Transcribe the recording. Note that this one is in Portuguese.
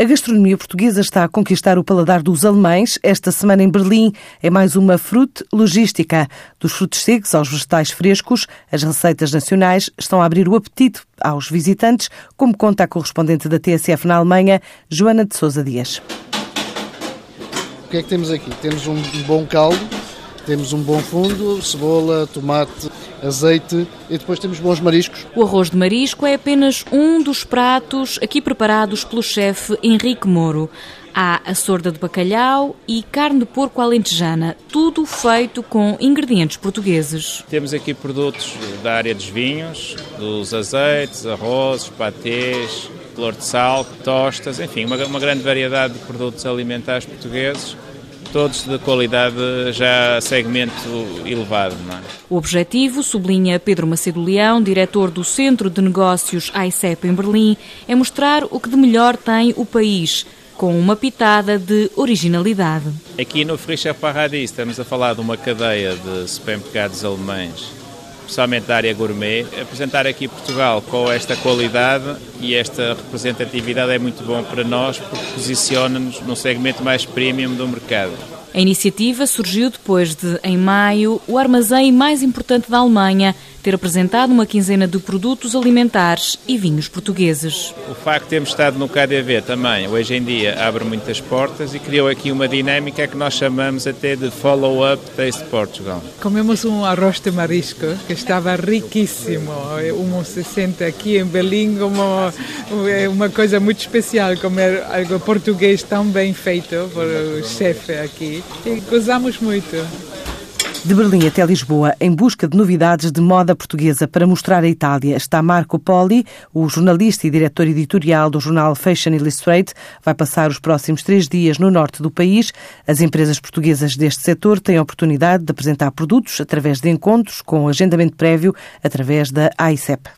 A gastronomia portuguesa está a conquistar o paladar dos alemães. Esta semana em Berlim é mais uma fruta logística. Dos frutos secos aos vegetais frescos, as receitas nacionais estão a abrir o apetite aos visitantes, como conta a correspondente da TSF na Alemanha, Joana de Sousa Dias. O que é que temos aqui? Temos um bom caldo, temos um bom fundo, cebola, tomate, azeite e depois temos bons mariscos. O arroz de marisco é apenas um dos pratos aqui preparados pelo chefe Henrique Moro. Há a sorda de bacalhau e carne de porco alentejana, tudo feito com ingredientes portugueses. Temos aqui produtos da área dos vinhos, dos azeites, arrozes, patês, flor de sal, tostas, enfim, uma, uma grande variedade de produtos alimentares portugueses todos de qualidade já segmento elevado. É? O objetivo, sublinha Pedro Macedo Leão, diretor do Centro de Negócios AICEP em Berlim, é mostrar o que de melhor tem o país, com uma pitada de originalidade. Aqui no Frischer Paradis estamos a falar de uma cadeia de supermercados alemães especialmente da área gourmet. Apresentar aqui Portugal com esta qualidade e esta representatividade é muito bom para nós porque posiciona-nos num segmento mais premium do mercado. A iniciativa surgiu depois de, em maio, o armazém mais importante da Alemanha ter apresentado uma quinzena de produtos alimentares e vinhos portugueses. O facto de termos estado no KDV também, hoje em dia, abre muitas portas e criou aqui uma dinâmica que nós chamamos até de Follow-up Taste Portugal. Comemos um arroz de marisco que estava riquíssimo. Uno se sente aqui em Berlim como é uma coisa muito especial comer algo português tão bem feito por o chefe E gozamos muito. De Berlim até Lisboa, em busca de novidades de moda portuguesa para mostrar a Itália, está Marco Poli, o jornalista e diretor editorial do jornal Fashion Illustrated. Vai passar os próximos três dias no norte do país. As empresas portuguesas deste setor têm a oportunidade de apresentar produtos através de encontros com agendamento prévio através da AICEP.